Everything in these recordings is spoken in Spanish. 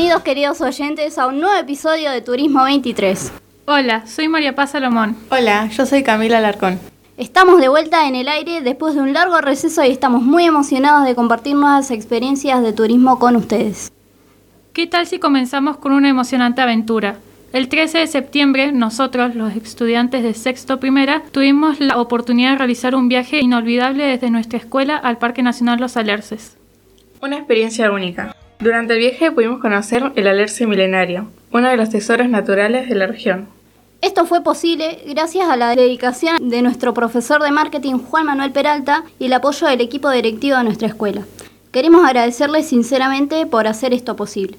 Bienvenidos queridos oyentes a un nuevo episodio de Turismo 23. Hola, soy María Paz Salomón. Hola, yo soy Camila Larcón. Estamos de vuelta en el aire después de un largo receso y estamos muy emocionados de compartir nuevas experiencias de turismo con ustedes. ¿Qué tal si comenzamos con una emocionante aventura? El 13 de septiembre, nosotros, los estudiantes de sexto primera, tuvimos la oportunidad de realizar un viaje inolvidable desde nuestra escuela al Parque Nacional Los Alerces. Una experiencia única. Durante el viaje pudimos conocer el alerce milenario, uno de los tesoros naturales de la región. Esto fue posible gracias a la dedicación de nuestro profesor de marketing Juan Manuel Peralta y el apoyo del equipo directivo de nuestra escuela. Queremos agradecerles sinceramente por hacer esto posible.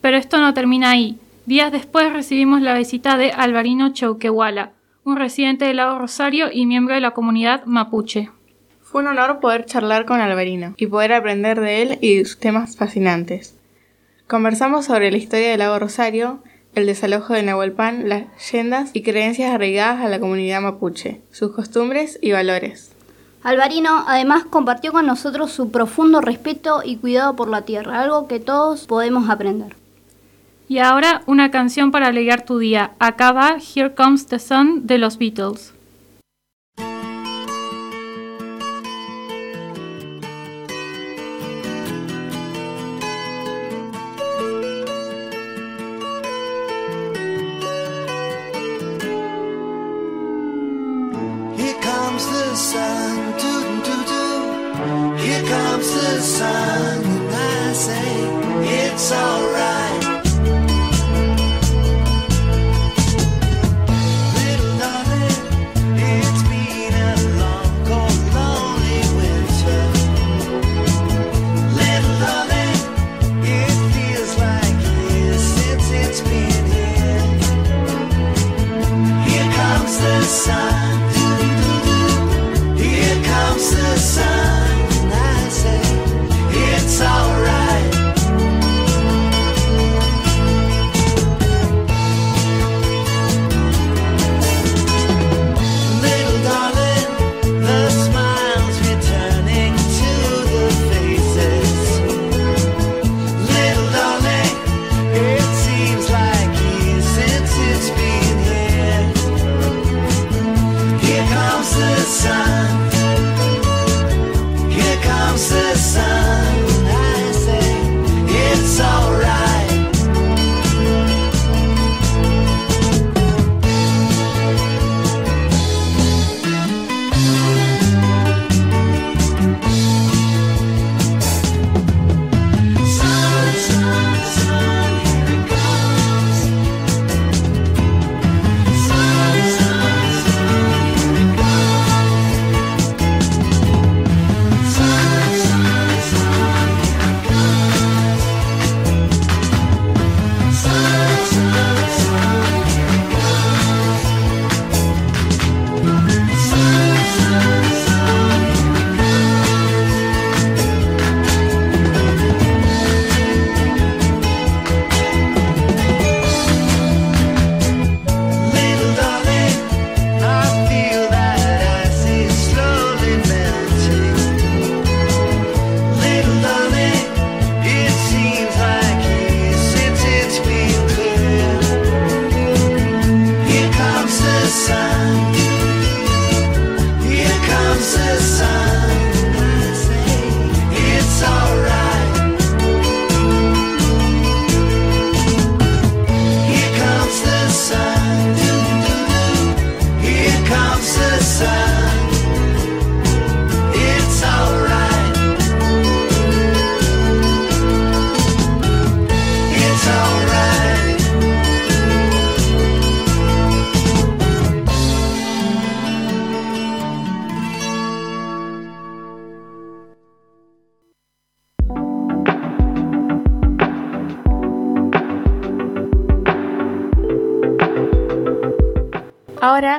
Pero esto no termina ahí. Días después recibimos la visita de Alvarino Chauquehuala, un residente del Lago Rosario y miembro de la comunidad mapuche. Fue un honor poder charlar con Alvarino y poder aprender de él y de sus temas fascinantes. Conversamos sobre la historia del Lago Rosario, el desalojo de Nahuelpan, las leyendas y creencias arraigadas a la comunidad mapuche, sus costumbres y valores. Alvarino además compartió con nosotros su profundo respeto y cuidado por la tierra, algo que todos podemos aprender. Y ahora una canción para alegrar tu día. Acá va Here Comes the Sun de los Beatles.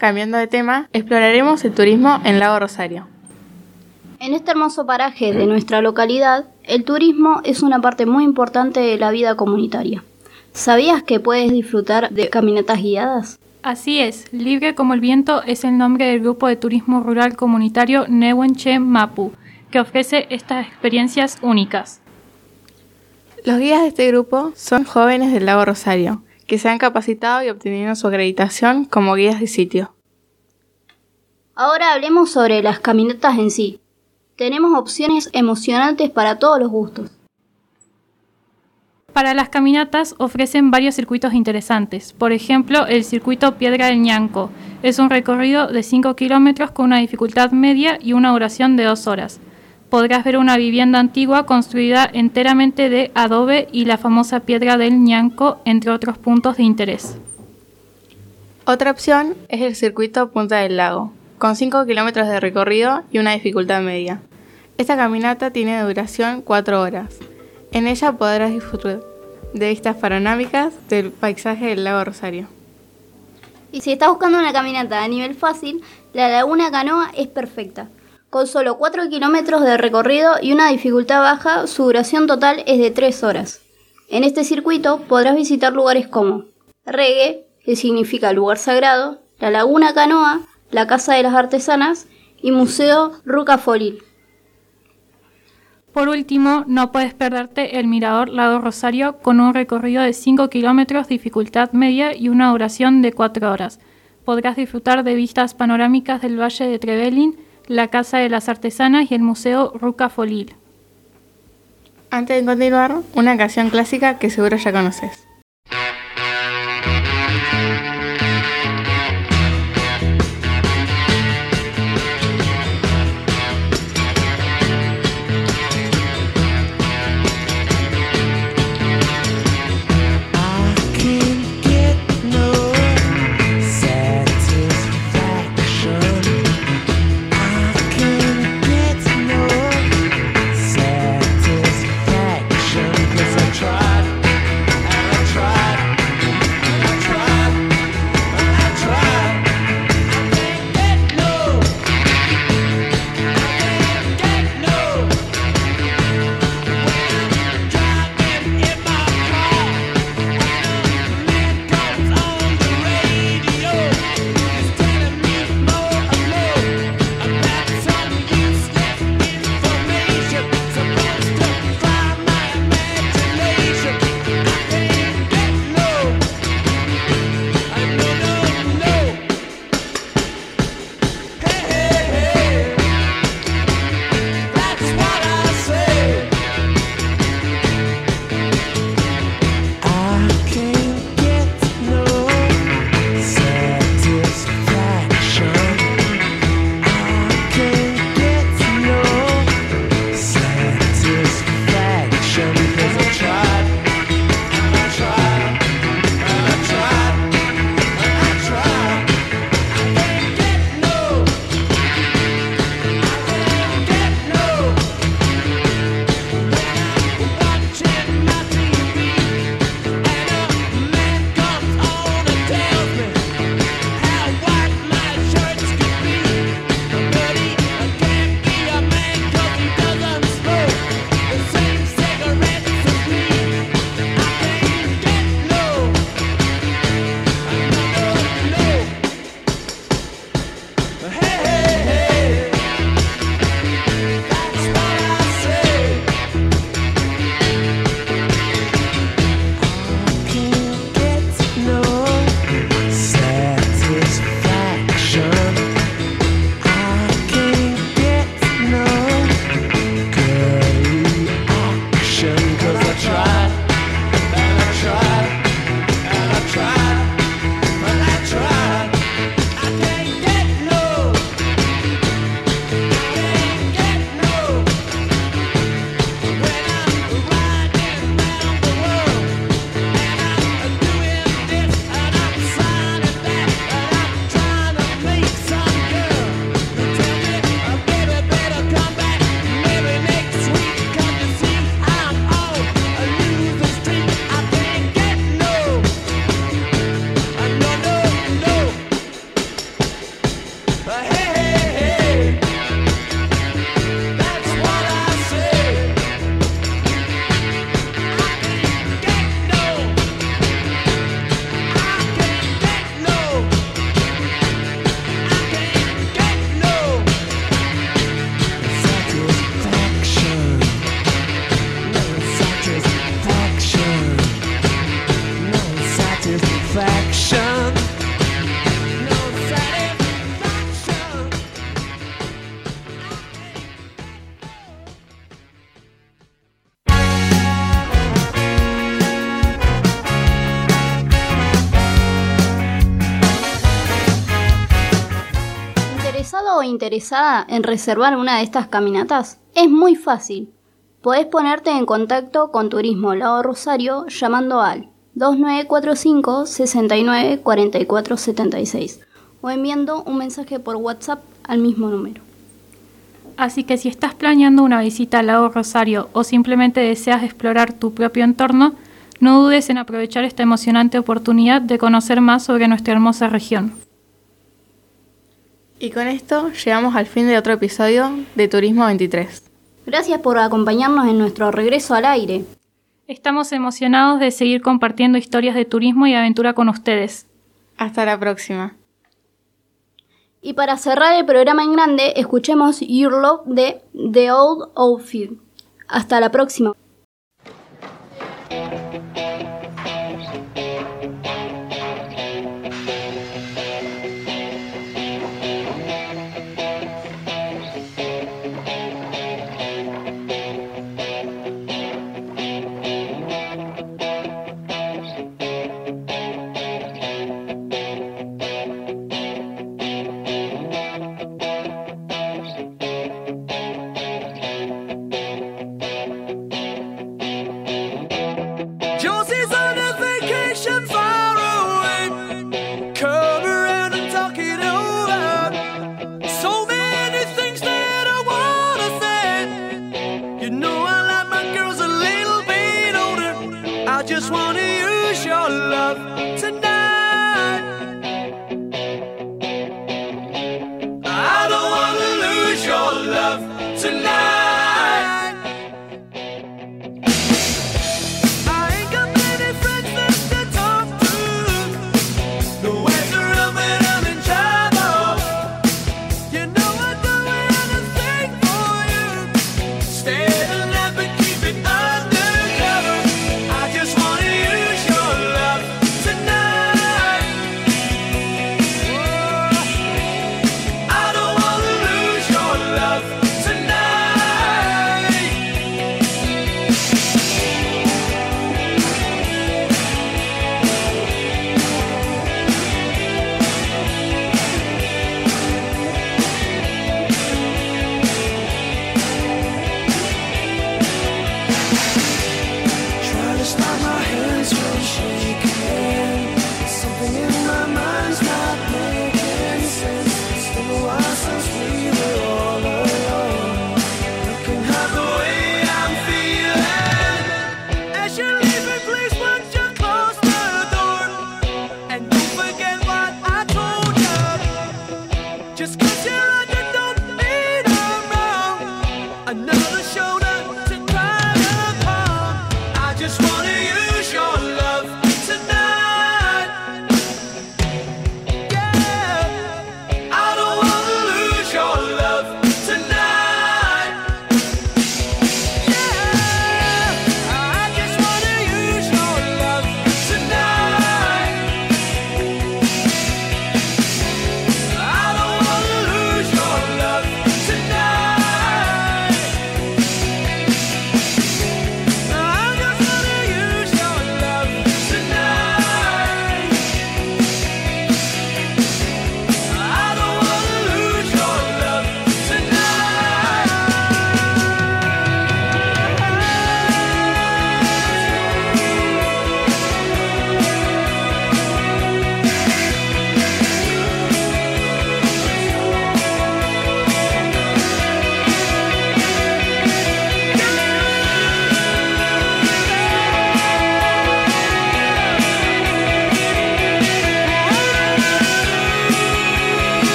Cambiando de tema, exploraremos el turismo en Lago Rosario. En este hermoso paraje de nuestra localidad, el turismo es una parte muy importante de la vida comunitaria. ¿Sabías que puedes disfrutar de caminatas guiadas? Así es, Libre como el Viento es el nombre del grupo de turismo rural comunitario Newenche Mapu, que ofrece estas experiencias únicas. Los guías de este grupo son jóvenes del lago Rosario, que se han capacitado y obtenido su acreditación como guías de sitio. Ahora hablemos sobre las caminatas en sí. Tenemos opciones emocionantes para todos los gustos. Para las caminatas ofrecen varios circuitos interesantes. Por ejemplo, el circuito Piedra del Ñanco. Es un recorrido de 5 kilómetros con una dificultad media y una duración de 2 horas. Podrás ver una vivienda antigua construida enteramente de adobe y la famosa Piedra del Ñanco, entre otros puntos de interés. Otra opción es el circuito Punta del Lago, con 5 kilómetros de recorrido y una dificultad media. Esta caminata tiene duración 4 horas. En ella podrás disfrutar de vistas panorámicas del paisaje del lago Rosario. Y si estás buscando una caminata a nivel fácil, la Laguna Canoa es perfecta. Con solo 4 kilómetros de recorrido y una dificultad baja, su duración total es de 3 horas. En este circuito podrás visitar lugares como Regue, que significa lugar sagrado, la Laguna Canoa, la Casa de las Artesanas y Museo Rucafolil. Por último, no puedes perderte el Mirador Lago Rosario con un recorrido de 5 kilómetros, dificultad media y una duración de 4 horas. Podrás disfrutar de vistas panorámicas del Valle de Trevelin, la Casa de las Artesanas y el Museo Ruca Folil. Antes de continuar, una canción clásica que seguro ya conoces. Interesada en reservar una de estas caminatas? Es muy fácil. Podés ponerte en contacto con Turismo Lago Rosario llamando al 2945 69 44 76 o enviando un mensaje por WhatsApp al mismo número. Así que si estás planeando una visita al lago Rosario o simplemente deseas explorar tu propio entorno, no dudes en aprovechar esta emocionante oportunidad de conocer más sobre nuestra hermosa región. Y con esto llegamos al fin de otro episodio de Turismo 23. Gracias por acompañarnos en nuestro regreso al aire. Estamos emocionados de seguir compartiendo historias de turismo y aventura con ustedes. Hasta la próxima. Y para cerrar el programa en grande, escuchemos Your Love de The Old Outfield. Hasta la próxima. Just wanna use your love tonight. I don't wanna lose your love. change.